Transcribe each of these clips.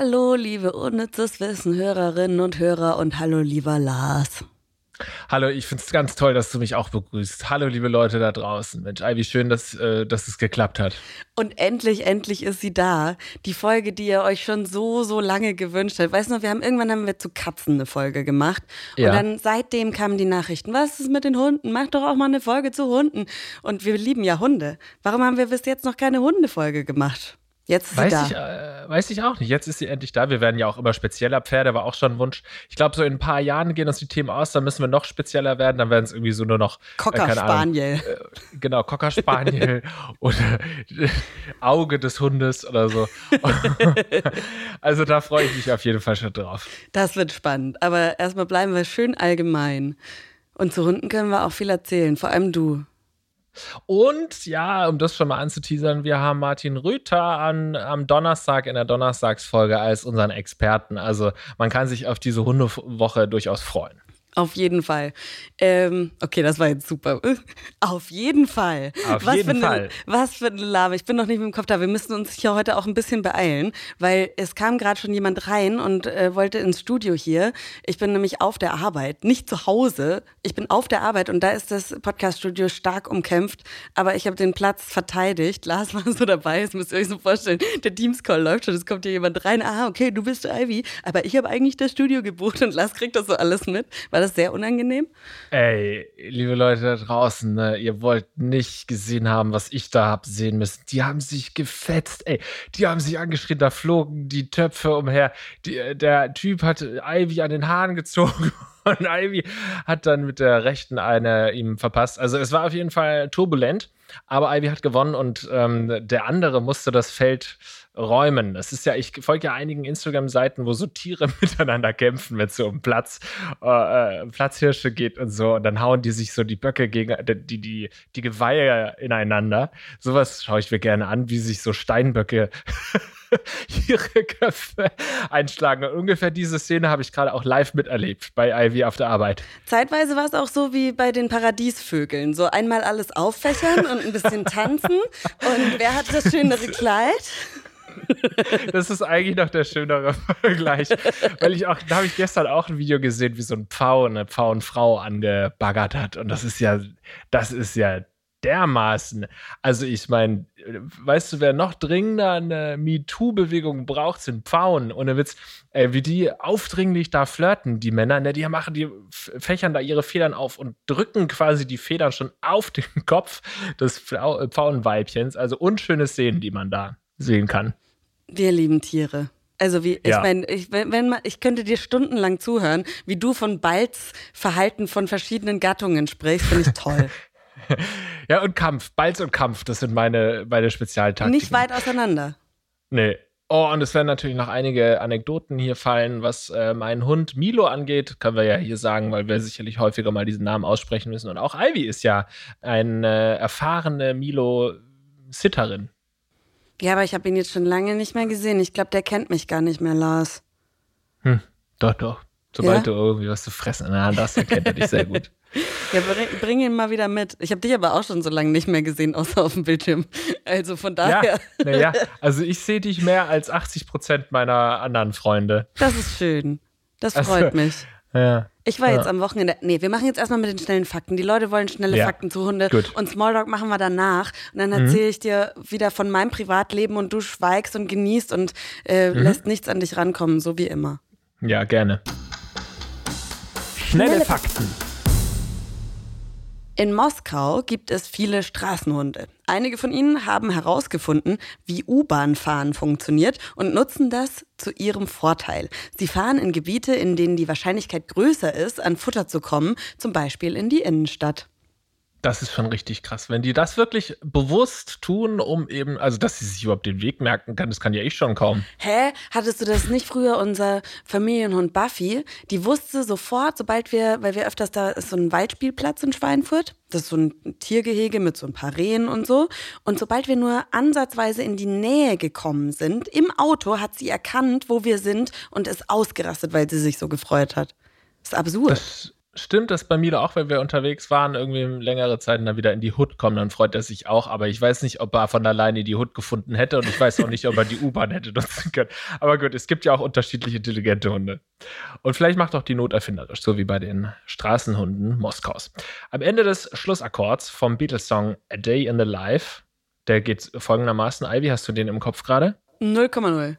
Hallo, liebe Unnützes Wissen Hörerinnen und Hörer und hallo, lieber Lars. Hallo, ich finde es ganz toll, dass du mich auch begrüßt. Hallo, liebe Leute da draußen. Mensch, Ivy, schön, dass, äh, dass es geklappt hat. Und endlich, endlich ist sie da. Die Folge, die ihr euch schon so, so lange gewünscht habt. Weißt du noch, wir haben irgendwann haben wir zu Katzen eine Folge gemacht. Und Ja. dann seitdem kamen die Nachrichten. Was ist mit den Hunden? Mach doch auch mal eine Folge zu Hunden. Und wir lieben ja Hunde. Warum haben wir bis jetzt noch keine Hundefolge gemacht? Jetzt ist sie Weiß da. ich, äh, weiß ich auch nicht. Jetzt ist sie endlich da. Wir werden ja auch immer spezieller. Pferde war auch schon ein Wunsch. Ich glaube, so in ein paar Jahren gehen uns die Themen aus. Dann müssen wir noch spezieller werden. Dann werden es irgendwie so nur noch. Cocker keine Ahnung, Spaniel. Äh, genau, Cocker Spaniel oder Auge des Hundes oder so. also da freue ich mich auf jeden Fall schon drauf. Das wird spannend. Aber erstmal bleiben wir schön allgemein. Und zu Hunden können wir auch viel erzählen, vor allem du. Und ja, um das schon mal anzuteasern, wir haben Martin Rüther an, am Donnerstag in der Donnerstagsfolge als unseren Experten. Also man kann sich auf diese Hundewoche durchaus freuen. Auf jeden Fall. Ähm, okay, das war jetzt super. Auf jeden Fall. Auf was jeden für Fall. Eine, was für eine Lava. Ich bin noch nicht mit dem Kopf da. Wir müssen uns hier heute auch ein bisschen beeilen, weil es kam gerade schon jemand rein und äh, wollte ins Studio hier. Ich bin nämlich auf der Arbeit, nicht zu Hause. Ich bin auf der Arbeit und da ist das Podcaststudio stark umkämpft. Aber ich habe den Platz verteidigt. Lars war so dabei. Das müsst ihr euch so vorstellen. Der Teams-Call läuft schon. Es kommt hier jemand rein. Ah, okay, du bist Ivy. Aber ich habe eigentlich das Studio gebucht und Lars kriegt das so alles mit. War das sehr unangenehm? Ey, liebe Leute da draußen, ne, ihr wollt nicht gesehen haben, was ich da hab sehen müssen. Die haben sich gefetzt, ey. Die haben sich angeschrien, da flogen die Töpfe umher. Die, äh, der Typ hat Ivy an den Haaren gezogen und Ivy hat dann mit der rechten eine ihm verpasst. Also es war auf jeden Fall turbulent, aber Ivy hat gewonnen und ähm, der andere musste das Feld räumen. Das ist ja, ich folge ja einigen Instagram-Seiten, wo so Tiere miteinander kämpfen, wenn es so um Platz, äh, äh, Platzhirsche geht und so. Und dann hauen die sich so die Böcke gegen die, die, die Geweihe ineinander. Sowas schaue ich mir gerne an, wie sich so Steinböcke ihre Köpfe einschlagen. Und ungefähr diese Szene habe ich gerade auch live miterlebt bei Ivy auf der Arbeit. Zeitweise war es auch so wie bei den Paradiesvögeln. So einmal alles auffächern und ein bisschen tanzen. Und wer hat das schönere Kleid? Das ist eigentlich noch der schönere Vergleich. Weil ich auch, da habe ich gestern auch ein Video gesehen, wie so ein Pfau eine Pfauenfrau angebaggert hat. Und das ist ja, das ist ja dermaßen. Also ich meine, weißt du, wer noch dringender eine MeToo-Bewegung braucht, sind Pfauen. Ohne Witz, ey, wie die aufdringlich da flirten, die Männer, ne, die machen, die fächern da ihre Federn auf und drücken quasi die Federn schon auf den Kopf des Pfau- Pfauenweibchens. Also unschöne Szenen, die man da sehen kann. Wir lieben Tiere. Also wie, ich Ja. meine, ich, wenn, wenn man, ich könnte dir stundenlang zuhören, wie du von Balz Verhalten von verschiedenen Gattungen sprichst, finde ich toll. Ja, und Kampf, Balz und Kampf, das sind meine, meine Spezialtaktiken. Nicht weit auseinander. Nee. Oh, und es werden natürlich noch einige Anekdoten hier fallen, was äh, meinen Hund Milo angeht. Können wir ja hier sagen, weil wir sicherlich häufiger mal diesen Namen aussprechen müssen. Und auch Ivy ist ja eine erfahrene Milo-Sitterin. Ja, aber ich habe ihn jetzt schon lange nicht mehr gesehen. Ich glaube, der kennt mich gar nicht mehr, Lars. Hm, doch, doch. Sobald Ja? du irgendwie was zu fressen in der Hand hast, dann kennt er dich sehr gut. Ja, bring, bring ihn mal wieder mit. Ich habe dich aber auch schon so lange nicht mehr gesehen, außer auf dem Bildschirm. Also von Ja, daher, naja, also ich sehe dich mehr als 80 Prozent meiner anderen Freunde. das ist schön. Das Also, freut mich. Ja. Ich war Ja. jetzt am Wochenende. Nee, wir machen jetzt erstmal mit den schnellen Fakten. Die Leute wollen schnelle Ja. Fakten zu Hunde. Gut. Und Smalltalk machen wir danach. Und dann Mhm. erzähle ich dir wieder von meinem Privatleben und du schweigst und genießt und äh, Mhm. lässt nichts an dich rankommen, so wie immer. Ja, gerne. Schnelle Fakten. In Moskau gibt es viele Straßenhunde. Einige von ihnen haben herausgefunden, wie U-Bahn-Fahren funktioniert und nutzen das zu ihrem Vorteil. Sie fahren in Gebiete, in denen die Wahrscheinlichkeit größer ist, an Futter zu kommen, zum Beispiel in die Innenstadt. Das ist schon richtig krass. Wenn die das wirklich bewusst tun, um eben, also dass sie sich überhaupt den Weg merken kann, das kann ja ich schon kaum. Hä? Hattest du das nicht früher, unser Familienhund Buffy? Die wusste sofort, sobald wir, weil wir öfters da ist so ein Waldspielplatz in Schweinfurt, das ist so ein Tiergehege mit so ein paar Rehen und so. Und sobald wir nur ansatzweise in die Nähe gekommen sind, im Auto hat sie erkannt, wo wir sind und ist ausgerastet, weil sie sich so gefreut hat. Das ist absurd. Das stimmt das bei mir auch, wenn wir unterwegs waren, irgendwie längere Zeit dann wieder in die Hut kommen, dann freut er sich auch. Aber ich weiß nicht, ob er von alleine die Hut gefunden hätte und ich weiß auch nicht, ob er die U-Bahn hätte nutzen können. Aber gut, es gibt ja auch unterschiedlich intelligente Hunde. Und vielleicht macht auch die Not erfinderisch, so wie bei den Straßenhunden Moskaus. Am Ende des Schlussakkords vom Beatles-Song A Day in the Life, der geht folgendermaßen. Ivy, hast du den im Kopf gerade? 0,0.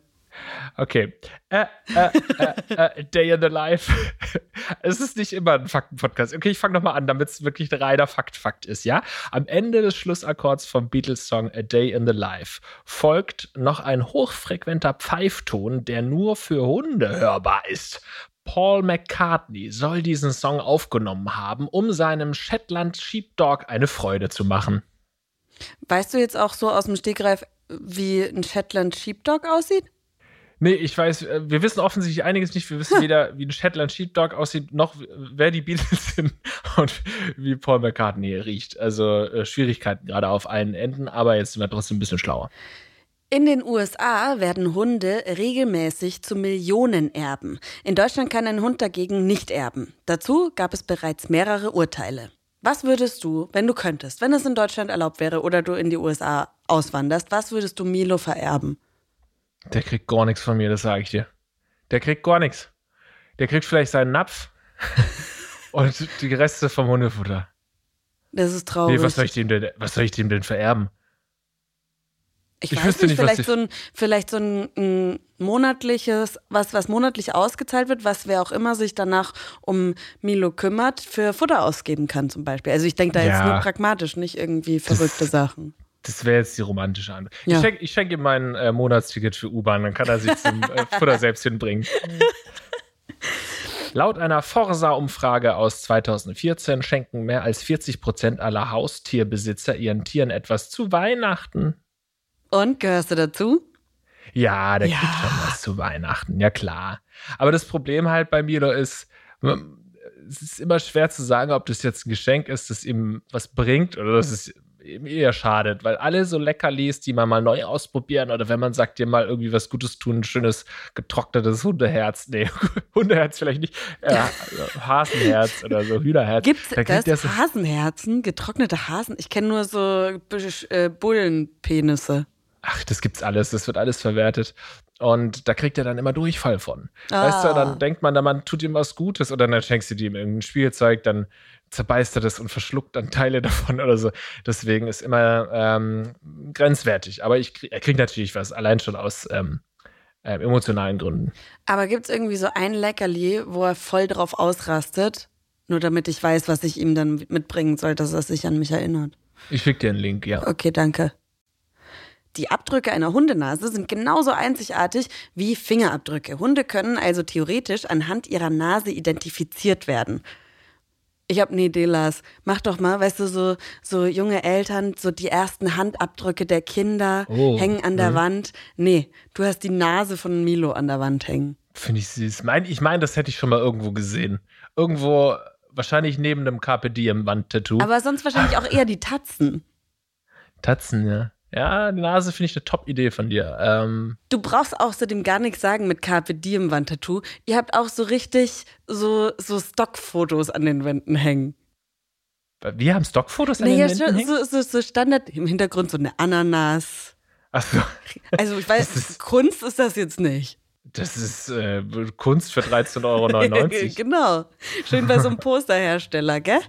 Okay. Äh, äh, äh, äh, Day in the Life. es ist nicht immer ein Faktenpodcast. Okay, ich fange nochmal an, damit es wirklich ein reiner Fakt-Fakt ist, ja? Am Ende des Schlussakkords vom Beatles-Song A Day in the Life folgt noch ein hochfrequenter Pfeifton, der nur für Hunde hörbar ist. Paul McCartney soll diesen Song aufgenommen haben, um seinem Shetland Sheepdog eine Freude zu machen. Weißt du jetzt auch so aus dem Stegreif, wie ein Shetland Sheepdog aussieht? Nee, ich weiß, äh, wir wissen offensichtlich einiges nicht. Wir wissen weder, wie ein Shetland Sheepdog aussieht, noch wer die Beatles sind und wie Paul McCartney riecht. Also äh, Schwierigkeiten gerade auf allen Enden, aber jetzt sind wir trotzdem ein bisschen schlauer. In den USA werden Hunde regelmäßig zu Millionenerben. In Deutschland kann ein Hund dagegen nicht erben. Dazu gab es bereits mehrere Urteile. Was würdest du, wenn du könntest, wenn es in Deutschland erlaubt wäre oder du in die USA auswanderst, was würdest du Milo vererben? Der kriegt gar nichts von mir, das sage ich dir. Der kriegt gar nichts. Der kriegt vielleicht seinen Napf und die Reste vom Hundefutter. Das ist traurig. Nee, was soll ich dem denn, was soll ich dem denn vererben? Ich, ich weiß nicht, nicht vielleicht, so ein, vielleicht so ein, ein, monatliches, was, was monatlich ausgezahlt wird, was wer auch immer sich danach um Milo kümmert, für Futter ausgeben kann zum Beispiel. Also ich denke da ja, jetzt nur pragmatisch, nicht irgendwie verrückte das, Sachen. Das wäre jetzt die romantische Antwort. Ja. Ich schenke schenk ihm mein äh, Monatsticket für U-Bahn, dann kann er sich zum äh, Futter selbst hinbringen. Laut einer Forsa-Umfrage aus 2014 schenken mehr als 40 Prozent aller Haustierbesitzer ihren Tieren etwas zu Weihnachten. Und gehörst du dazu? Ja, der ja. kriegt schon was zu Weihnachten, ja klar. Aber das Problem halt bei Milo ist, es ist immer schwer zu sagen, ob das jetzt ein Geschenk ist, das ihm was bringt oder das es eher schadet, weil alle so Leckerlis, die man mal neu ausprobieren oder wenn man sagt, dir mal irgendwie was Gutes tun, ein schönes getrocknetes Hundeherz, nee, Hundeherz vielleicht nicht, äh, Hasenherz oder so, Hühnerherz. Gibt's da das so Hasenherzen, getrocknete Hasen? Ich kenne nur so äh, Bullenpenisse. Ach, das gibt's alles, das wird alles verwertet. Und da kriegt er dann immer Durchfall von. Ah. Weißt du, dann denkt man, man tut ihm was Gutes oder dann schenkst du ihm irgendein Spielzeug, dann zerbeißt er das und verschluckt dann Teile davon oder so. Deswegen ist immer ähm, grenzwertig. Aber ich krieg, er kriegt natürlich was, allein schon aus ähm, äh, emotionalen Gründen. Aber gibt es irgendwie so ein Leckerli, wo er voll drauf ausrastet? Nur damit ich weiß, was ich ihm dann mitbringen soll, dass er sich an mich erinnert. Ich schicke dir einen Link, ja. Okay, danke. Die Abdrücke einer Hundenase sind genauso einzigartig wie Fingerabdrücke. Hunde können also theoretisch anhand ihrer Nase identifiziert werden. Ich habe eine Idee, Lars. Mach doch mal, weißt du, so, so junge Eltern, so die ersten Handabdrücke der Kinder oh, hängen an der mhm. Wand. Nee, du hast die Nase von Milo an der Wand hängen. Finde ich süß. Mein, ich meine, das hätte ich schon mal irgendwo gesehen. Irgendwo, wahrscheinlich neben einem Carpe Diem Wandtattoo. Aber sonst wahrscheinlich auch eher die Tatzen. Tatzen, ja. Ja, die Nase finde ich eine Top-Idee von dir. Ähm, du brauchst außerdem gar nichts sagen mit Carpe Diem Wandtattoo. Ihr habt auch so richtig so, so Stockfotos an den Wänden hängen. Wir haben Stockfotos an naja, den Wänden hängen? So, so, so Standard im Hintergrund so eine Ananas. Ach so. Also ich weiß, ist, Kunst ist das jetzt nicht. Das ist äh, Kunst für 13,99 Euro. genau. Schön bei so einem Posterhersteller, gell?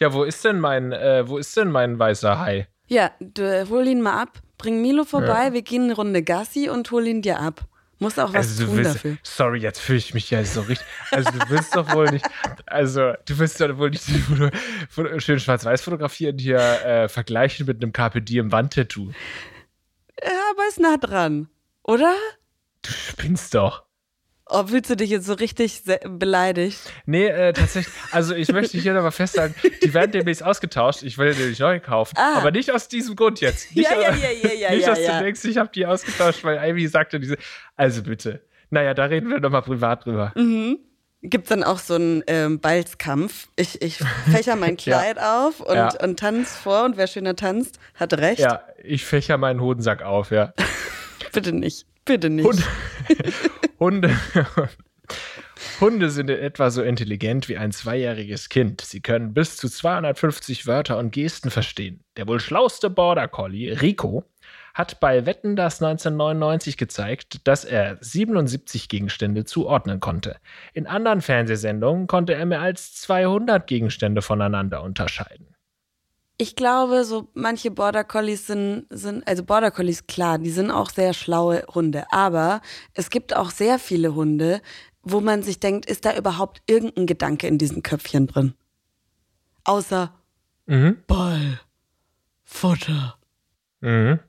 Ja, wo ist denn mein, äh, wo ist denn mein weißer Hai? Ja, du, hol ihn mal ab. Bring Milo vorbei, ja. wir gehen eine Runde Gassi und hol ihn dir ab. Muss auch was also tun willst, dafür. Sorry, jetzt fühle ich mich ja so richtig. Also du willst doch wohl nicht, also du willst doch wohl nicht die schön schwarz-weiß fotografieren hier äh, vergleichen mit einem Carpe Diem Wandtattoo. Ja, aber ist nah dran, oder? Du spinnst doch. Oh, fühlst du dich jetzt so richtig beleidigt? Nee, äh, tatsächlich. Also ich möchte hier nochmal festhalten, die werden demnächst ausgetauscht. Ich will nämlich neu kaufen. Ah. Aber nicht aus diesem Grund jetzt. Nicht, ja, ja, ja, ja, ja. Nicht, dass ja, du denkst, ich habe die ausgetauscht, weil Ivy sagte diese. Also bitte. Naja, da reden wir nochmal privat drüber. Mhm. Gibt es dann auch so einen ähm, Balzkampf? Ich, ich fächer mein Kleid ja. auf und, ja. und tanze vor und wer schöner tanzt, hat recht. Ja, ich fächer meinen Hodensack auf, ja. Bitte nicht. Bitte nicht. Hunde, Hunde, Hunde sind in etwa so intelligent wie ein zweijähriges Kind. Sie können bis zu 250 Wörter und Gesten verstehen. Der wohl schlauste Border Collie, Rico, hat bei Wetten das 1999 gezeigt, dass er 77 Gegenstände zuordnen konnte. In anderen Fernsehsendungen konnte er mehr als 200 Gegenstände voneinander unterscheiden. Ich glaube, so manche Border Collies sind, sind, also Border Collies, klar, die sind auch sehr schlaue Hunde. Aber es gibt auch sehr viele Hunde, wo man sich denkt, ist da überhaupt irgendein Gedanke in diesen Köpfchen drin? Außer mhm. Ball, Futter. Mhm.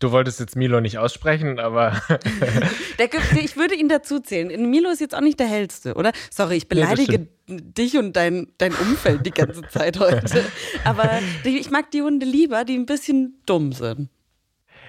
Du wolltest jetzt Milo nicht aussprechen, aber. der, ich würde ihn dazu zählen. Milo ist jetzt auch nicht der hellste, oder? Sorry, ich beleidige nee, dich und dein, dein Umfeld die ganze Zeit heute. Aber ich mag die Hunde lieber, die ein bisschen dumm sind.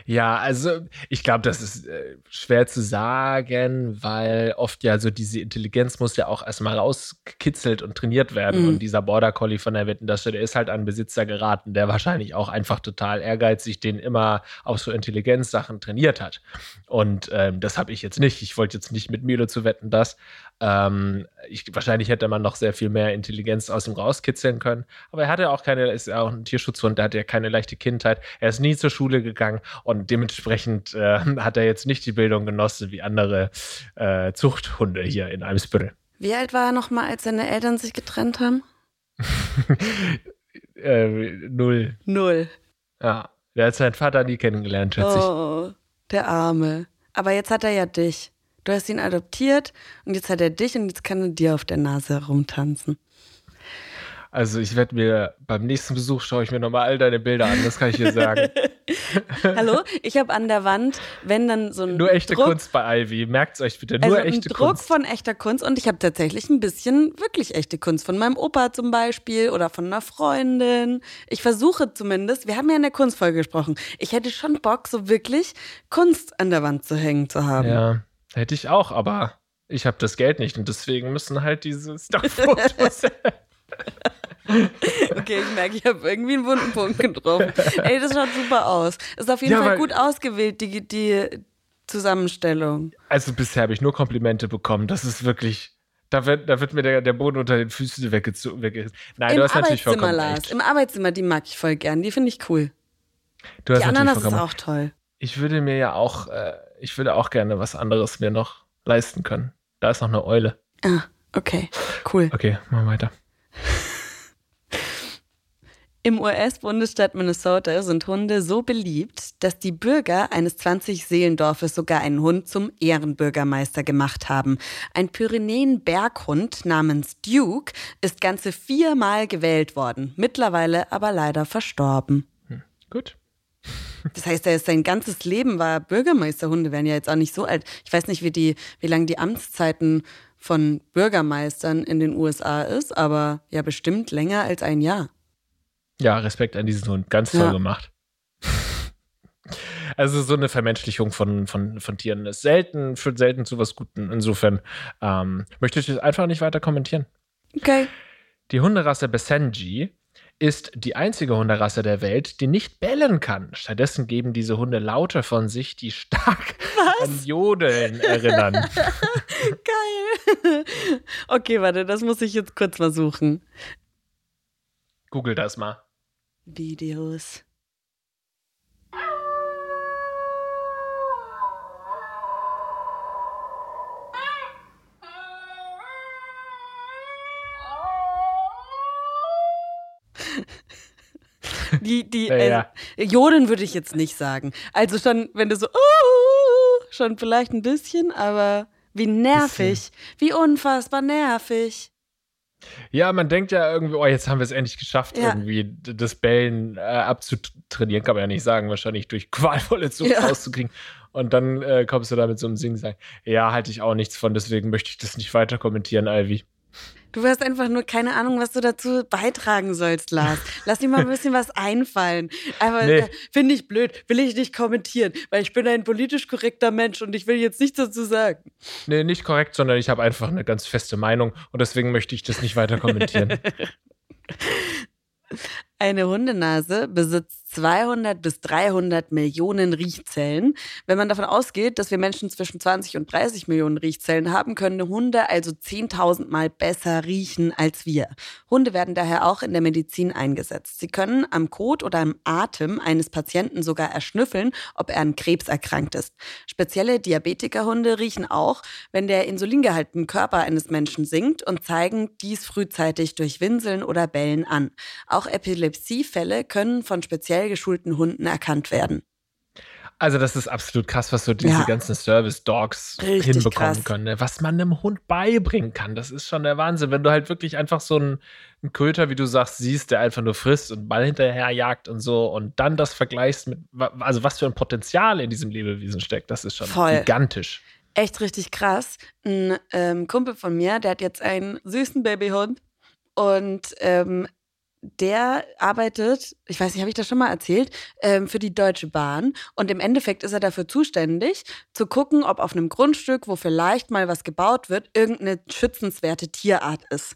Ja, also ich glaube, das ist äh, schwer zu sagen, weil oft ja so diese Intelligenz muss ja auch erstmal rausgekitzelt und trainiert werden. Mhm. Und dieser Border Collie von der Wettentasche, der ist halt an Besitzer geraten, der wahrscheinlich auch einfach total ehrgeizig den immer auf so Intelligenzsachen trainiert hat. Und ähm, das habe ich jetzt nicht. Ich wollte jetzt nicht mit Milo zu wetten, das. Ähm, ich, wahrscheinlich hätte man noch sehr viel mehr Intelligenz aus ihm rauskitzeln können. Aber er hatte auch keine, ist ja auch ein Tierschutzhund, der hatte ja keine leichte Kindheit. Er ist nie zur Schule gegangen und dementsprechend äh, hat er jetzt nicht die Bildung genossen wie andere äh, Zuchthunde hier in Eimsbüttel. Wie alt war er noch mal, als seine Eltern sich getrennt haben? äh, null. Null. Ja, der hat seinen Vater nie kennengelernt, schätze ich. Oh, der Arme. Aber jetzt hat er ja dich. Du hast ihn adoptiert und jetzt hat er dich und jetzt kann er dir auf der Nase herumtanzen. Also ich werde mir beim nächsten Besuch schaue ich mir nochmal all deine Bilder an, das kann ich dir sagen. Hallo, ich habe an der Wand, wenn dann so ein Nur echte Druck, Kunst bei Ivy, merkt es euch bitte, nur also echte ein Druck Kunst. von echter Kunst und ich habe tatsächlich ein bisschen wirklich echte Kunst von meinem Opa zum Beispiel oder von einer Freundin. Ich versuche zumindest, wir haben ja in der Kunstfolge gesprochen, ich hätte schon Bock, so wirklich Kunst an der Wand zu hängen zu haben. Ja. Hätte ich auch, aber ich habe das Geld nicht und deswegen müssen halt diese Stockfotos. okay, ich merke, ich habe irgendwie einen wunden Punkt getroffen. Ey, das schaut super aus. Ist auf jeden ja, Fall gut ausgewählt, die, die Zusammenstellung. Also bisher habe ich nur Komplimente bekommen. Das ist wirklich. Da wird, da wird mir der, der Boden unter den Füßen weggezogen. Nein, Im du hast natürlich vollkommen Lars, recht. Im Arbeitszimmer, die mag ich voll gern. Die finde ich cool. Du hast die Ananas ist auch toll. Ich würde mir ja auch äh, ich würde auch gerne was anderes mir noch leisten können. Da ist noch eine Eule. Ah, okay, cool. Okay, machen wir weiter. Im US-Bundesstaat Minnesota sind Hunde so beliebt, dass die Bürger eines 20-Seelendorfes sogar einen Hund zum Ehrenbürgermeister gemacht haben. Ein Pyrenäen-Berghund namens Duke ist ganze viermal gewählt worden, mittlerweile aber leider verstorben. Hm, gut. Das heißt, er ist sein ganzes Leben war Bürgermeister. Hunde werden ja jetzt auch nicht so alt. Ich weiß nicht, wie die, wie lang die Amtszeiten von Bürgermeistern in den USA ist, aber ja bestimmt länger als ein Jahr. Ja, Respekt an diesen Hund. Ganz toll ja. gemacht. Also so eine Vermenschlichung von, von, von Tieren ist selten, führt selten zu was Guten. Insofern ähm, möchte ich das einfach nicht weiter kommentieren. Okay. Die Hunderasse Besenji ist die einzige Hunderasse der Welt, die nicht bellen kann. Stattdessen geben diese Hunde Laute von sich, die stark Was? an Jodeln erinnern. Geil. Okay, warte, das muss ich jetzt kurz mal suchen. Google das mal. Videos. Die, die, ja, ja. Äh, Jodeln würde ich jetzt nicht sagen. Also schon, wenn du so, uh, schon vielleicht ein bisschen, aber wie nervig, wie unfassbar nervig. Ja, man denkt ja irgendwie, oh, jetzt haben wir es endlich geschafft, Ja. irgendwie das Bellen äh, abzutrainieren, kann man ja nicht sagen, wahrscheinlich durch qualvolle Zucht Ja. rauszukriegen. Und dann äh, kommst du da mit so einem Singen sagen, ja, halte ich auch nichts von, deswegen möchte ich das nicht weiter kommentieren, Ivy. Du hast einfach nur keine Ahnung, was du dazu beitragen sollst, Lars. Lass dir mal ein bisschen was einfallen. Aber Nee. äh, finde ich blöd, will ich nicht kommentieren, weil ich bin ein politisch korrekter Mensch und ich will jetzt nichts dazu sagen. Nee, nicht korrekt, sondern ich habe einfach eine ganz feste Meinung und deswegen möchte ich das nicht weiter kommentieren. Eine Hundenase besitzt 200 bis 300 Millionen Riechzellen. Wenn man davon ausgeht, dass wir Menschen zwischen 20 und 30 Millionen Riechzellen haben, können Hunde also 10.000 Mal besser riechen als wir. Hunde werden daher auch in der Medizin eingesetzt. Sie können am Kot oder am Atem eines Patienten sogar erschnüffeln, ob er an Krebs erkrankt ist. Spezielle Diabetikerhunde riechen auch, wenn der Insulingehalt im Körper eines Menschen sinkt und zeigen dies frühzeitig durch Winseln oder Bellen an. Auch Epilepsiefälle können von speziell geschulten Hunden erkannt werden. Also, das ist absolut krass, was so diese Ja. ganzen Service-Dogs hinbekommen krass. können. ne? Was man einem Hund beibringen kann, das ist schon der Wahnsinn. Wenn du halt wirklich einfach so einen, einen Köter, wie du sagst, siehst, der einfach nur frisst und Ball hinterher jagt und so und dann das vergleichst mit, also was für ein Potenzial in diesem Lebewesen steckt, das ist schon Voll. gigantisch. Echt richtig krass. Ein ähm, Kumpel von mir, der hat jetzt einen süßen Babyhund und ähm, der arbeitet, ich weiß nicht, habe ich das schon mal erzählt, ähm, für die Deutsche Bahn. Und im Endeffekt ist er dafür zuständig, zu gucken, ob auf einem Grundstück, wo vielleicht mal was gebaut wird, irgendeine schützenswerte Tierart ist.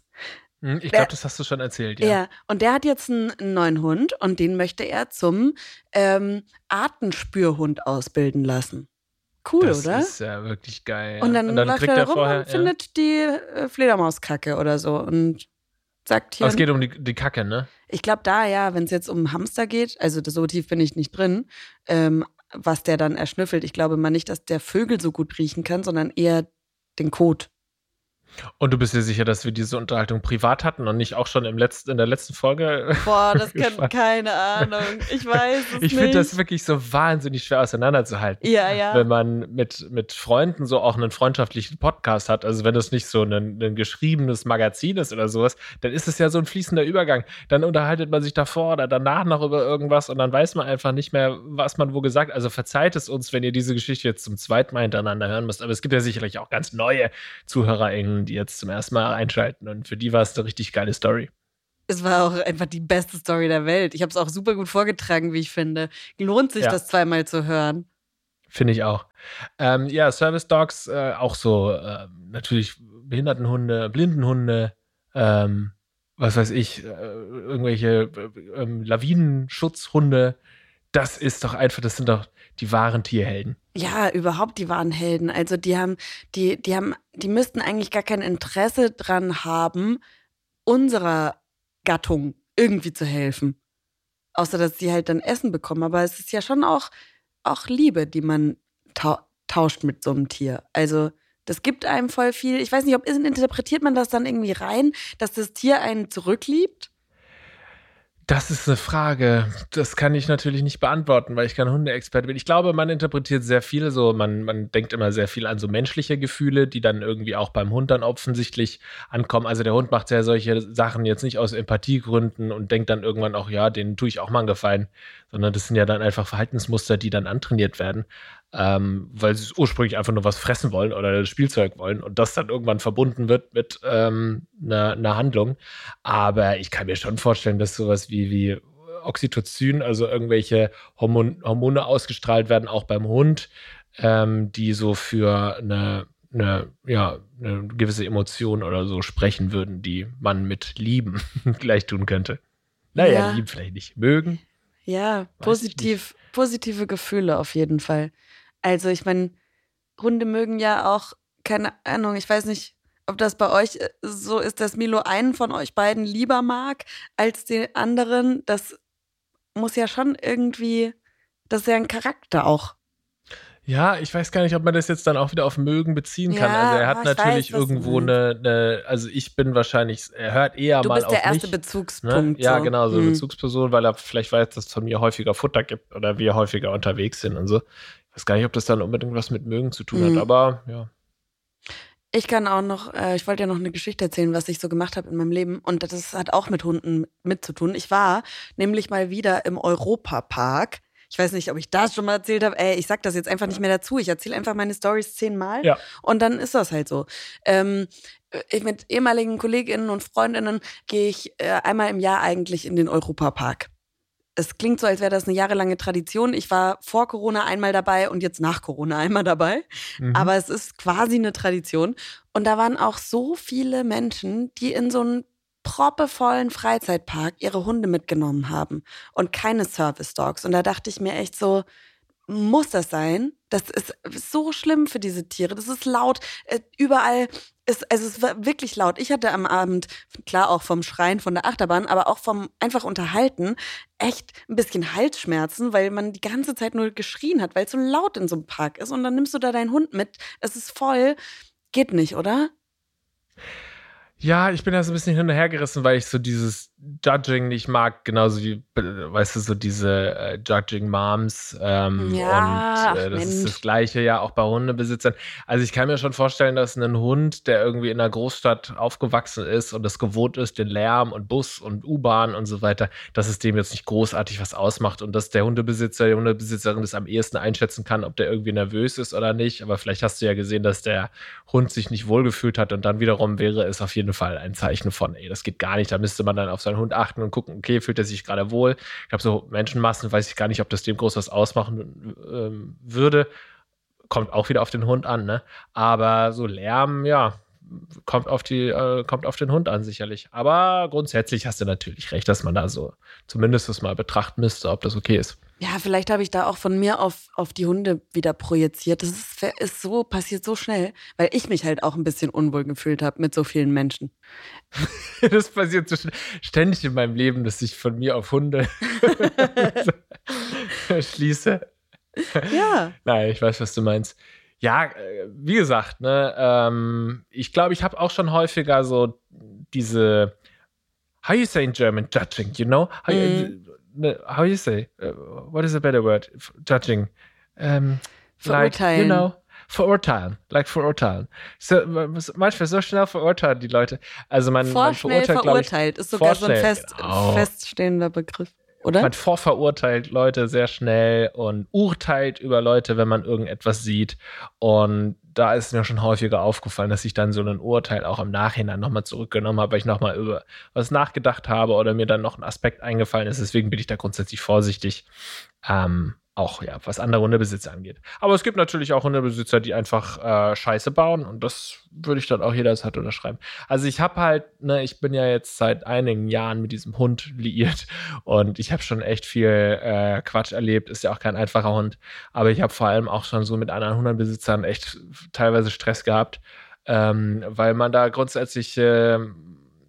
Hm, Ich glaube, das hast du schon erzählt, Ja. ja. und der hat jetzt einen, einen neuen Hund und den möchte er zum ähm, Artenspürhund ausbilden lassen. Cool, das oder? ist ja wirklich geil. ja. Und dann, läuft er er rum vorher. und findet die äh, Fledermauskacke oder so und sagt hier. Es geht um die, die Kacke, ne? ich glaube, da ja, wenn es jetzt um Hamster geht, also so tief bin ich nicht drin, ähm, was der dann erschnüffelt. Ich glaube mal nicht, dass der Vögel so gut riechen kann, sondern eher den Kot. Und du bist dir sicher, dass wir diese Unterhaltung privat hatten und nicht auch schon im letzten, in der letzten Folge? Boah, das kann Gespannt. keine Ahnung. Ich weiß es Ich nicht. finde das wirklich so wahnsinnig schwer auseinanderzuhalten. Ja, ja. Wenn man mit, mit Freunden so auch einen freundschaftlichen Podcast hat, also wenn das nicht so ein, ein geschriebenes Magazin ist oder sowas, dann ist es ja so ein fließender Übergang. Dann unterhaltet man sich davor oder danach noch über irgendwas und dann weiß man einfach nicht mehr, was man wo gesagt hat. Also verzeiht es uns, wenn ihr diese Geschichte jetzt zum zweiten Mal hintereinander hören müsst. Aber es gibt ja sicherlich auch ganz neue ZuhörerInnen, die jetzt zum ersten Mal einschalten und für die war es eine richtig geile Story. Es war auch einfach die beste Story der Welt. Ich habe es auch super gut vorgetragen, wie ich finde. Lohnt sich, Ja. das zweimal zu hören. Finde ich auch. Ähm, ja, Service Dogs, äh, auch so äh, natürlich Behindertenhunde, Blindenhunde, ähm, was weiß ich, äh, irgendwelche äh, ähm, Lawinenschutzhunde. Das ist doch einfach, das sind doch die wahren Tierhelden. Ja, überhaupt, die waren Helden. Also die haben, die, die haben, die müssten eigentlich gar kein Interesse dran haben, unserer Gattung irgendwie zu helfen. Außer dass sie halt dann Essen bekommen. Aber es ist ja schon auch, auch Liebe, die man tau tauscht mit so einem Tier. Also das gibt einem voll viel. Ich weiß nicht, ob interpretiert man das dann irgendwie rein, dass das Tier einen zurückliebt? Das ist eine Frage. Das kann ich natürlich nicht beantworten, weil ich kein Hundeexperte bin. Ich glaube, man interpretiert sehr viel so, man, man denkt immer sehr viel an so menschliche Gefühle, die dann irgendwie auch beim Hund dann offensichtlich ankommen. Also der Hund macht ja solche Sachen jetzt nicht aus Empathiegründen und denkt dann irgendwann auch, ja, denen tue ich auch mal einen Gefallen, sondern das sind ja dann einfach Verhaltensmuster, die dann antrainiert werden, ähm, weil sie ursprünglich einfach nur was fressen wollen oder Spielzeug wollen und das dann irgendwann verbunden wird mit ähm, einer, einer Handlung. Aber ich kann mir schon vorstellen, dass sowas wie, wie Oxytocin, also irgendwelche Hormon Hormone ausgestrahlt werden, auch beim Hund, ähm, die so für eine, eine, ja, eine gewisse Emotion oder so sprechen würden, die man mit Lieben gleich tun könnte. Naja, Ja. lieben vielleicht nicht. Mögen. Ja, Weiß positiv, positive Gefühle auf jeden Fall. Also ich meine, Hunde mögen ja auch, keine Ahnung, ich weiß nicht, ob das bei euch äh, so ist, dass Milo einen von euch beiden lieber mag als den anderen. Das muss ja schon irgendwie, das ist ja ein Charakter auch. Ja, ich weiß gar nicht, ob man das jetzt dann auch wieder auf Mögen beziehen kann. Ja, also er hat ich weiß, natürlich du irgendwo eine, eine, also ich bin wahrscheinlich, er hört eher Du mal bist auf der erste mich. Bezugspunkt. Ne? Ja, so. genau, so eine Hm. Bezugsperson, weil er vielleicht weiß, dass es von mir häufiger Futter gibt oder wir häufiger unterwegs sind und so. Ich weiß gar nicht, ob das dann unbedingt was mit Mögen zu tun Mhm. hat, aber ja. Ich kann auch noch, äh, ich wollte ja noch eine Geschichte erzählen, was ich so gemacht habe in meinem Leben. Und das hat auch mit Hunden mitzutun. Ich war nämlich mal wieder im Europapark. Ich weiß nicht, ob ich das schon mal erzählt habe. Ey, ich sag das jetzt einfach nicht mehr dazu. Ich erzähle einfach meine Stories zehnmal. Ja. Und dann ist das halt so. Ähm, ich mit ehemaligen Kolleginnen und Freundinnen gehe ich äh, einmal im Jahr eigentlich in den Europapark es klingt so, als wäre das eine jahrelange Tradition. Ich war vor Corona einmal dabei und jetzt nach Corona einmal dabei. Mhm. Aber es ist quasi eine Tradition. Und da waren auch so viele Menschen, die in so einem proppevollen Freizeitpark ihre Hunde mitgenommen haben und keine Service Dogs. Und da dachte ich mir echt so, muss das sein? Das ist so schlimm für diese Tiere. Das ist laut. Äh, überall ist, also es war wirklich laut. Ich hatte am Abend, klar auch vom Schreien von der Achterbahn, aber auch vom einfach Unterhalten, echt ein bisschen Halsschmerzen, weil man die ganze Zeit nur geschrien hat, weil es so laut in so einem Park ist. Und dann nimmst du da deinen Hund mit. Es ist voll. Geht nicht, oder? Ja, ich bin da so ein bisschen hinterhergerissen, weil ich so dieses Judging nicht mag, genauso wie, weißt du, so diese äh, Judging Moms. Ähm, ja, und äh, das Mensch. ist das Gleiche ja auch bei Hundebesitzern. Also ich kann mir schon vorstellen, dass ein Hund, der irgendwie in einer Großstadt aufgewachsen ist und das gewohnt ist, den Lärm und Bus und U-Bahn und so weiter, dass es dem jetzt nicht großartig was ausmacht und dass der Hundebesitzer, die Hundebesitzerin das am ehesten einschätzen kann, ob der irgendwie nervös ist oder nicht. Aber vielleicht hast du ja gesehen, dass der Hund sich nicht wohlgefühlt hat und dann wiederum wäre es auf jeden Fall ein Zeichen von, ey, das geht gar nicht. Da müsste man dann auf seinen Hund achten und gucken, okay, fühlt er sich gerade wohl. Ich glaube, so Menschenmassen weiß ich gar nicht, ob das dem groß was ausmachen ähm, würde. Kommt auch wieder auf den Hund an, ne? Aber so Lärm, ja, kommt auf die, äh, kommt auf den Hund an, sicherlich. Aber grundsätzlich hast du natürlich recht, dass man da so zumindest das mal betrachten müsste, ob das okay ist. Ja, vielleicht habe ich da auch von mir auf, auf die Hunde wieder projiziert. Das ist, ist so, passiert so schnell, weil ich mich halt auch ein bisschen unwohl gefühlt habe mit so vielen Menschen. das passiert so ständig in meinem Leben, dass ich von mir auf Hunde schließe. Ja. Nein, ich weiß, was du meinst. Ja, äh, wie gesagt, ne, ähm, ich glaube, ich habe auch schon häufiger so diese How you say in German judging, you know? How, mm how you say? Uh, what is a better word? Judging. Um, verurteilen. Like, you know, verurteilen. Like verurteilen. So, manchmal so schnell verurteilen die Leute. Also man, man verurteilt, verurteilt ich, ist sogar so ein fest, genau. feststehender Begriff. Oder? Man vorverurteilt Leute sehr schnell und urteilt über Leute, wenn man irgendetwas sieht. Und da ist mir schon häufiger aufgefallen, dass ich dann so ein Urteil auch im Nachhinein nochmal zurückgenommen habe, weil ich nochmal über was nachgedacht habe oder mir dann noch ein Aspekt eingefallen ist. Deswegen bin ich da grundsätzlich vorsichtig. Ähm, auch ja, was andere Hundebesitzer angeht. Aber es gibt natürlich auch Hundebesitzer, die einfach äh, Scheiße bauen und das würde ich dann auch jederzeit unterschreiben. Also ich habe halt, ne, ich bin ja jetzt seit einigen Jahren mit diesem Hund liiert und ich habe schon echt viel äh, Quatsch erlebt. Ist ja auch kein einfacher Hund, aber ich habe vor allem auch schon so mit anderen Hundebesitzern echt teilweise Stress gehabt, ähm, weil man da grundsätzlich äh,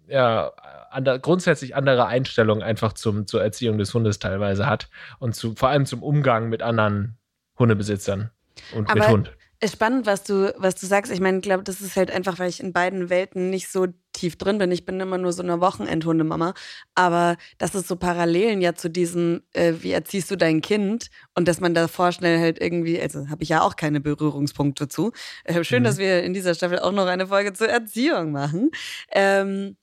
ja ander, grundsätzlich andere Einstellungen einfach zum, zur Erziehung des Hundes teilweise hat und zu, vor allem zum Umgang mit anderen Hundebesitzern und Aber mit Hund. Ist spannend, was du, was du sagst. Ich meine, ich glaube, das ist halt einfach, weil ich in beiden Welten nicht so tief drin bin. Ich bin immer nur so eine Wochenendhundemama. Aber das ist so Parallelen ja zu diesem, äh, wie erziehst du dein Kind? Und dass man da vorschnell halt irgendwie, also habe ich ja auch keine Berührungspunkte zu. Äh, schön, mhm. dass wir in dieser Staffel auch noch eine Folge zur Erziehung machen. Ähm,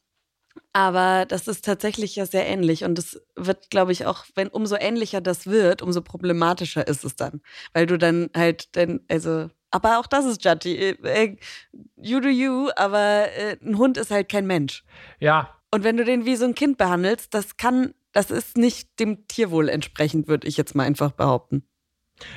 aber das ist tatsächlich ja sehr ähnlich und es wird, glaube ich, auch, wenn umso ähnlicher das wird, umso problematischer ist es dann, weil du dann halt, dann, also, aber auch das ist Judgy. Äh, äh, you do you, aber äh, ein Hund ist halt kein Mensch. Ja. Und wenn du den wie so ein Kind behandelst, das kann, das ist nicht dem Tierwohl entsprechend, würde ich jetzt mal einfach behaupten.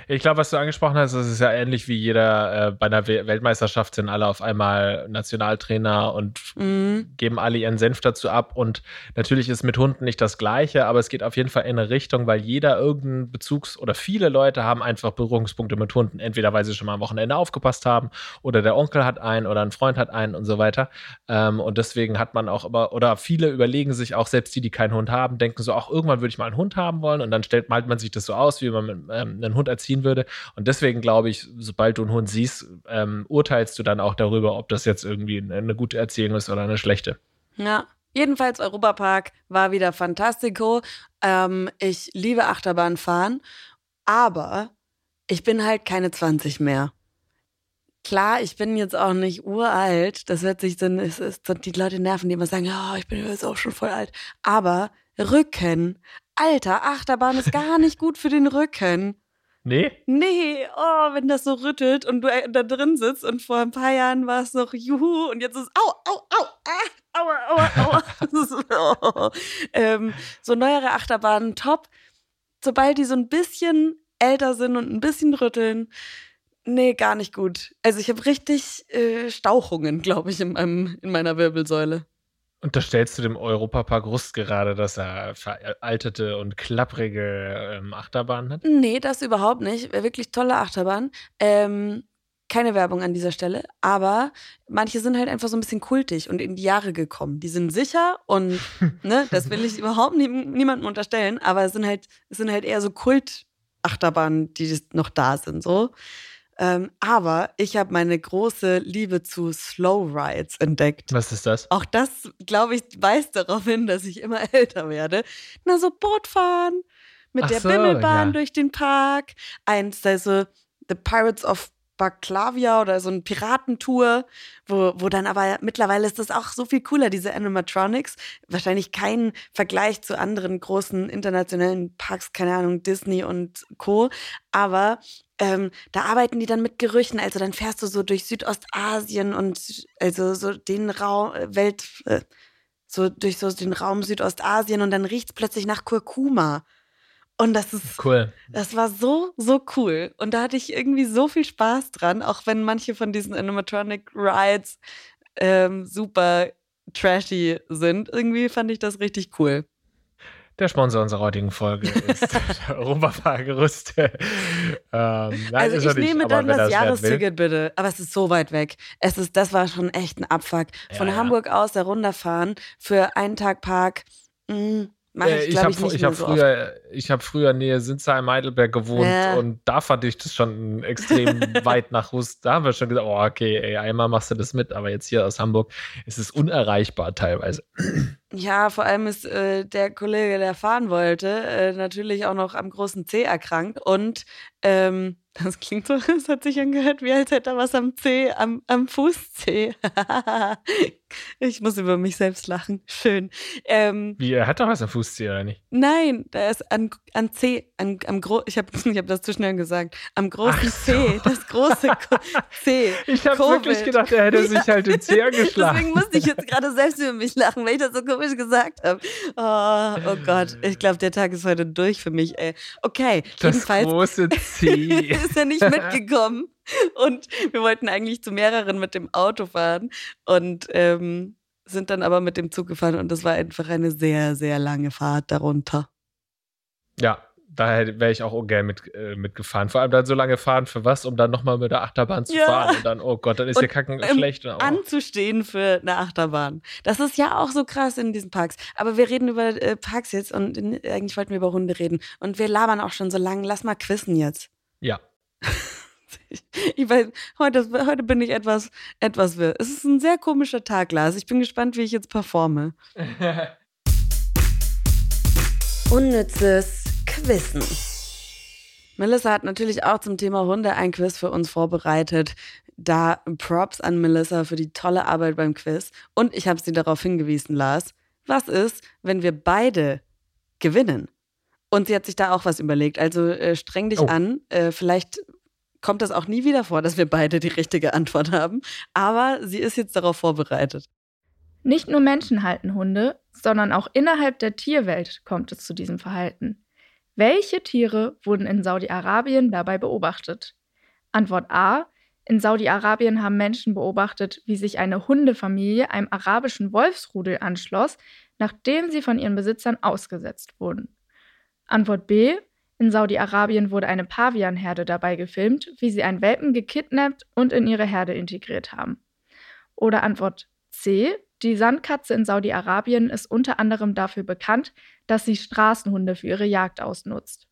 Ich glaube, was du angesprochen hast, das ist ja ähnlich wie jeder äh, bei einer Weltmeisterschaft sind alle auf einmal Nationaltrainer und mhm. geben alle ihren Senf dazu ab. Und natürlich ist mit Hunden nicht das Gleiche, aber es geht auf jeden Fall in eine Richtung, weil jeder irgendeinen Bezugs- oder viele Leute haben einfach Berührungspunkte mit Hunden. Entweder weil sie schon mal am Wochenende aufgepasst haben oder der Onkel hat einen oder ein Freund hat einen und so weiter. Ähm, und deswegen hat man auch immer, oder viele überlegen sich auch, selbst die, die keinen Hund haben, denken so, auch irgendwann würde ich mal einen Hund haben wollen. Und dann stellt, malt man sich das so aus, wie man ähm, einen Hund erziehen würde. Und deswegen glaube ich, sobald du einen Hund siehst, ähm, urteilst du dann auch darüber, ob das jetzt irgendwie eine gute Erziehung ist oder eine schlechte. Ja. Jedenfalls Europapark war wieder fantastico. Ähm, ich liebe Achterbahnfahren, aber ich bin halt keine 20 mehr. klar, ich bin jetzt auch nicht uralt. Das hört sich dann, es ist die Leute nerven, die immer sagen, ja, ich bin jetzt auch schon voll alt. Aber Rücken. Alter, Achterbahn ist gar nicht gut für den Rücken. Nee? Nee, oh, wenn das so rüttelt und du äh, da drin sitzt und vor ein paar Jahren war es noch Juhu und jetzt ist au, au, au, ah, aua, aua, aua. oh. ähm, so neuere Achterbahnen top. Sobald die so ein bisschen älter sind und ein bisschen rütteln, nee, gar nicht gut. Also ich habe richtig äh, Stauchungen, glaube ich, in, meinem, in meiner Wirbelsäule. Unterstellst du dem Europapark Rust gerade, dass er veraltete und klapprige ähm, Achterbahnen hat? Nee, das überhaupt nicht. Wirklich tolle Achterbahn. Ähm, keine Werbung an dieser Stelle, aber manche sind halt einfach so ein bisschen kultig und in die Jahre gekommen. Die sind sicher und ne, das will ich überhaupt nie, niemandem unterstellen, aber es sind halt, es sind halt eher so Kult-Achterbahnen, die noch da sind. So. Ähm, aber ich habe meine große Liebe zu Slow Rides entdeckt. Was ist das? Auch das, glaube ich, weist darauf hin, dass ich immer älter werde. Na, so Bootfahren mit Ach der so, Bimmelbahn ja. durch den Park. Eins, also The Pirates of Baklavia oder so ein Piratentour, wo, wo dann aber mittlerweile ist das auch so viel cooler, diese Animatronics. Wahrscheinlich kein Vergleich zu anderen großen internationalen Parks, keine Ahnung, Disney und Co. Aber ähm, da arbeiten die dann mit Gerüchen. Also dann fährst du so durch Südostasien und also so den Raum, äh, Welt, äh, so durch so den Raum Südostasien und dann riecht es plötzlich nach Kurkuma. Und das ist cool. Das war so, so cool. Und da hatte ich irgendwie so viel Spaß dran, auch wenn manche von diesen Animatronic Rides ähm, super trashy sind. Irgendwie fand ich das richtig cool. Der Sponsor unserer heutigen Folge ist der Europafahrgerüst. ähm, also ich nehme dann das, das Jahresticket bitte, aber es ist so weit weg. Es ist, das war schon echt ein Abfuck. Von ja, Hamburg ja. aus da runterfahren für einen Tag Park. Mh, mm, Mach ich, ich habe ich, ich hab so früher, ich hab früher Nähe Sinsheim Heidelberg gewohnt ja. und da fand ich das schon extrem weit nach Rust. Da haben wir schon gesagt, oh, okay, ey, einmal machst du das mit, aber jetzt hier aus Hamburg ist es unerreichbar teilweise. Ja, vor allem ist äh, der Kollege, der fahren wollte, äh, natürlich auch noch am großen C erkrankt und ähm, das klingt so, es hat sich angehört, wie als hätte er was am C, am, am Fußzeh. ich muss über mich selbst lachen. Schön. Ähm, wie, er hat doch was am Fußzeh, oder nicht? Nein, da ist an, an C, an, am Gro ich habe ich hab das zu schnell gesagt, am großen so. C, das große C. Ich habe wirklich gedacht, er hätte sich halt den C angeschlagen. Deswegen musste ich jetzt gerade selbst über mich lachen, weil ich das so komisch gesagt habe. Oh, oh Gott, ich glaube, der Tag ist heute durch für mich, ey. Okay, das jedenfalls. große C. ist er nicht mitgekommen. Und wir wollten eigentlich zu mehreren mit dem Auto fahren und ähm, sind dann aber mit dem Zug gefahren und das war einfach eine sehr, sehr lange Fahrt darunter. Ja, daher wäre ich auch ungern mit, äh, mitgefahren. Vor allem dann so lange fahren für was, um dann nochmal mit der Achterbahn zu ja. fahren. Und dann, oh Gott, dann ist der Kacken ähm, schlecht. Und, oh. Anzustehen für eine Achterbahn. Das ist ja auch so krass in diesen Parks. Aber wir reden über äh, Parks jetzt und in, eigentlich wollten wir über Hunde reden. Und wir labern auch schon so lange. Lass mal quissen jetzt. Ja. ich weiß, heute, heute bin ich etwas, etwas wirr. Es ist ein sehr komischer Tag, Lars. Ich bin gespannt, wie ich jetzt performe. Unnützes Quissen. Melissa hat natürlich auch zum Thema Hunde ein Quiz für uns vorbereitet. Da Props an Melissa für die tolle Arbeit beim Quiz. Und ich habe sie darauf hingewiesen, Lars. Was ist, wenn wir beide gewinnen? Und sie hat sich da auch was überlegt. Also äh, streng dich oh. an. Äh, vielleicht kommt das auch nie wieder vor, dass wir beide die richtige Antwort haben. Aber sie ist jetzt darauf vorbereitet. Nicht nur Menschen halten Hunde, sondern auch innerhalb der Tierwelt kommt es zu diesem Verhalten. Welche Tiere wurden in Saudi-Arabien dabei beobachtet? Antwort A. In Saudi-Arabien haben Menschen beobachtet, wie sich eine Hundefamilie einem arabischen Wolfsrudel anschloss, nachdem sie von ihren Besitzern ausgesetzt wurden. Antwort B. In Saudi-Arabien wurde eine Pavianherde dabei gefilmt, wie sie einen Welpen gekidnappt und in ihre Herde integriert haben. Oder Antwort C. Die Sandkatze in Saudi-Arabien ist unter anderem dafür bekannt, dass sie Straßenhunde für ihre Jagd ausnutzt.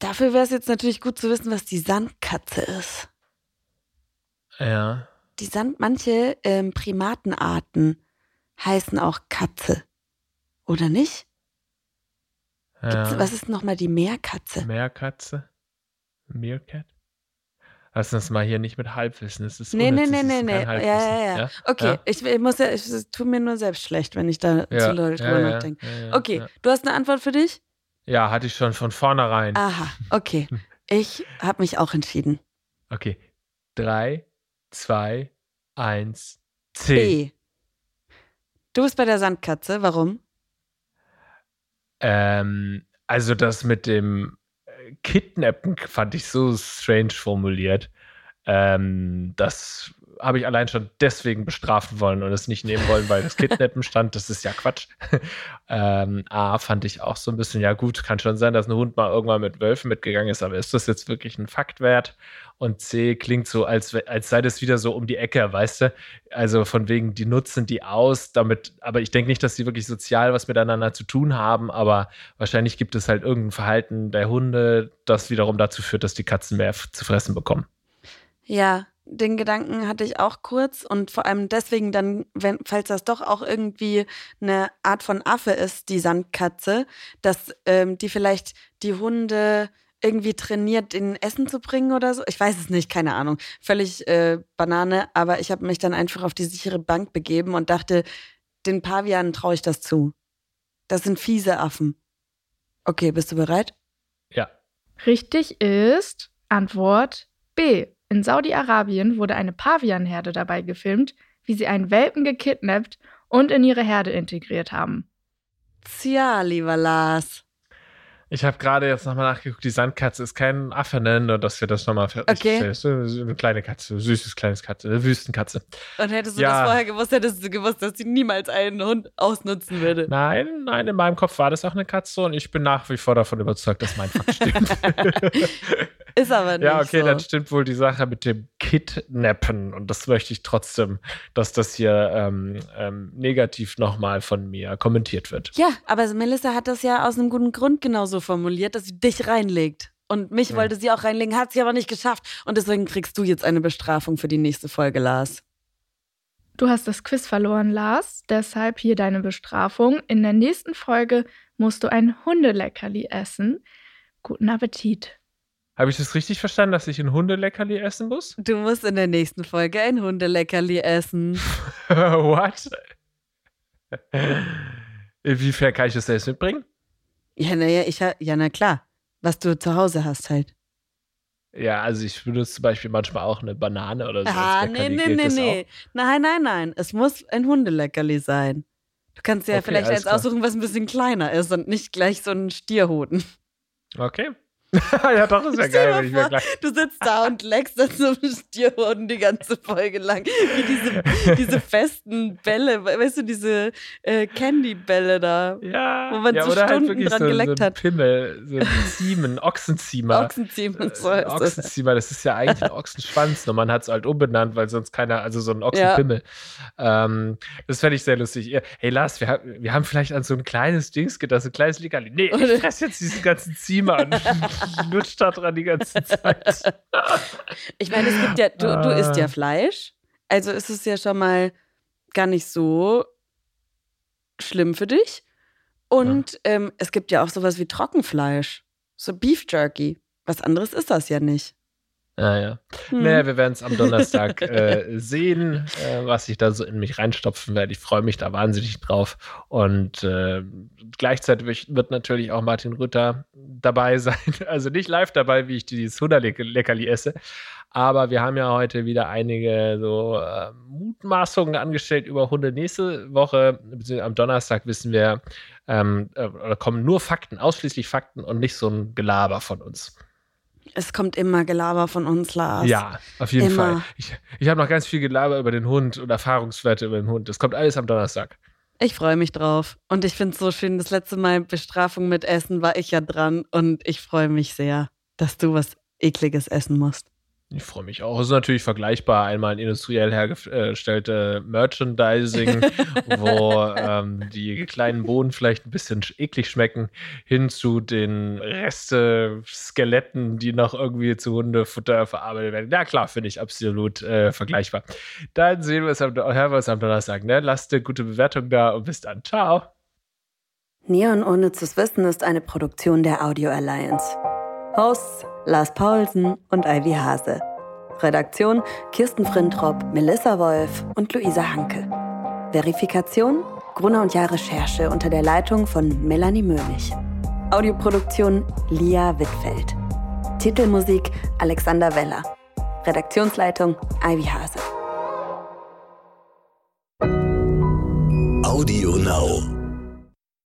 Dafür wäre es jetzt natürlich gut zu wissen, was die Sandkatze ist. Ja. Die Sand, manche ähm, Primatenarten heißen auch Katze. Oder nicht? Ja. was ist nochmal die Meerkatze? Meerkatze? Meerkat? Lass uns mal hier nicht mit Halbwissen. Es ist Nee, nee, nee, nee, nee. Ja, ja, ja. Okay, Ich, ich muss ja, ich, es tut mir nur selbst schlecht, wenn ich da Ja, zu ja, drüber ja, nachdenke. ja, ja, Okay, ja. du hast eine Antwort für dich? Ja, hatte ich schon von vornherein. Aha, okay. Ich habe mich auch entschieden. Okay. Drei, zwei, eins, C. B. Du bist bei der Sandkatze, warum? Ähm, also das mit dem Kidnappen fand ich so strange formuliert. Ähm, das habe ich allein schon deswegen bestrafen wollen und es nicht nehmen wollen, weil das Kidnappen stand. Das ist ja Quatsch. ähm, A fand ich auch so ein bisschen, ja gut, kann schon sein, dass ein Hund mal irgendwann mit Wölfen mitgegangen ist, aber ist das jetzt wirklich ein Fakt wert? Und C klingt so, als, als sei das wieder so um die Ecke, weißt du? Also von wegen, die nutzen die aus, damit, aber ich denke nicht, dass sie wirklich sozial was miteinander zu tun haben, aber wahrscheinlich gibt es halt irgendein Verhalten der Hunde, das wiederum dazu führt, dass die Katzen mehr zu fressen bekommen. Ja, den Gedanken hatte ich auch kurz und vor allem deswegen dann, wenn, falls das doch auch irgendwie eine Art von Affe ist, die Sandkatze, dass ähm, die vielleicht die Hunde irgendwie trainiert, ihnen Essen zu bringen oder so. Ich weiß es nicht, keine Ahnung. Völlig äh, Banane, aber ich habe mich dann einfach auf die sichere Bank begeben und dachte, den Pavianen traue ich das zu. Das sind fiese Affen. Okay, bist du bereit? Ja. Richtig ist Antwort B. In Saudi-Arabien wurde eine Pavianherde dabei gefilmt, wie sie einen Welpen gekidnappt und in ihre Herde integriert haben. Tja, lieber Lars. Ich habe gerade jetzt nochmal nachgeguckt, die Sandkatze ist kein Affe, ne? Nur, dass wir das nochmal Okay. feststellen. So eine kleine Katze, süßes kleines Katze, eine Wüstenkatze. Und hättest du Ja. das vorher gewusst, hättest du gewusst, dass sie niemals einen Hund ausnutzen würde. Nein, nein, in meinem Kopf war das auch eine Katze und ich bin nach wie vor davon überzeugt, dass mein Fakt stimmt. Ist aber nicht ja, okay, so. dann stimmt wohl die Sache mit dem Kidnappen und das möchte ich trotzdem, dass das hier ähm, ähm, negativ nochmal von mir kommentiert wird. Ja, aber Melissa hat das ja aus einem guten Grund genauso formuliert, dass sie dich reinlegt. Und mich Hm. wollte sie auch reinlegen, hat sie aber nicht geschafft. Und deswegen kriegst du jetzt eine Bestrafung für die nächste Folge, Lars. Du hast das Quiz verloren, Lars. Deshalb hier deine Bestrafung. In der nächsten Folge musst du ein Hundeleckerli essen. Guten Appetit. Habe ich das richtig verstanden, dass ich ein Hundeleckerli essen muss? Du musst in der nächsten Folge ein Hundeleckerli essen. What? Inwiefern kann ich das selbst mitbringen? Ja, naja, ich ha ja, na klar. Was du zu Hause hast halt. Ja, also ich benutze zum Beispiel manchmal auch eine Banane oder so. Ah, nee, nee, nee, nee. Nein, nein, nein. Es muss ein Hundeleckerli sein. Du kannst ja Okay, vielleicht eins aussuchen, was ein bisschen kleiner ist und nicht gleich so ein Stierhoden. Okay. ja, doch, ist ja geil, wenn ich mir gleich. Du sitzt da und leckst an so einem Stierhoden die ganze Folge lang. Wie diese, diese festen Bälle, weißt du, diese äh, Candy-Bälle da. Ja, Wo man ja, so oder halt Stunden wirklich dran so, geleckt so ein hat. Pimmel, so ein Ziemen, Ochsenziemer. Ochsenziemen und so Äh, heißt das. Ochsenziemer, das ist ja eigentlich ein Ochsenschwanz, nur man hat es halt umbenannt, weil sonst keiner, also so ein Ochsenpimmel. Ähm, das fände ich sehr lustig. Hey Lars, wir, ha- wir haben vielleicht an so ein kleines Dings gedacht, so ein kleines Leckerli. Nee, ich fress jetzt diesen ganzen Ziemer und lutscht da dran die ganze Zeit. Ich meine, es gibt ja, du, du isst ja Ah. Fleisch. Also ist es ja schon mal gar nicht so schlimm für dich. Und ähm, es gibt ja auch sowas wie Trockenfleisch. So Beef Jerky. Was anderes ist das ja nicht. Naja. Hm. Naja, wir werden es am Donnerstag äh, sehen, äh, was ich da so in mich reinstopfen werde. Ich freue mich da wahnsinnig drauf. Und äh, gleichzeitig wird natürlich auch Martin Rütter dabei sein. Also nicht live dabei, wie ich dieses Hunderleckerli esse. Aber wir haben ja heute wieder einige so äh, Mutmaßungen angestellt über Hunde. Nächste Woche, beziehungsweise am Donnerstag, wissen wir, ähm, äh, kommen nur Fakten, ausschließlich Fakten und nicht so ein Gelaber von uns. Es kommt immer Gelaber von uns, Lars. Ja, auf jeden Immer. Fall. Ich, ich habe noch ganz viel Gelaber über den Hund und Erfahrungswerte über den Hund. Das kommt alles am Donnerstag. Ich freue mich drauf. Und ich finde es so schön, das letzte Mal Bestrafung mit Essen war ich ja dran. Und ich freue mich sehr, dass du was Ekliges essen musst. Ich freue mich auch. Es ist natürlich vergleichbar. Einmal ein industriell hergestellte Merchandising, wo ähm, die kleinen Bohnen vielleicht ein bisschen sch- eklig schmecken, hin zu den Reste, Skeletten, die noch irgendwie zu Hundefutter verarbeitet werden. Ja, klar, finde ich absolut äh, vergleichbar. Dann sehen wir es am, hören wir es am Donnerstag. Ne? Lasst eine gute Bewertung da und bis dann. Ciao. Neon Unnützes Wissen ist eine Produktion der Audio Alliance. Hosts Lars Paulsen und Ivy Hase. Redaktion Kirsten Frintrop, Melissa Wolf und Luisa Hanke. Verifikation Gruner und Jahr Recherche unter der Leitung von Melanie Möhlich. Audioproduktion Lia Wittfeld. Titelmusik Alexander Weller. Redaktionsleitung Ivy Hase.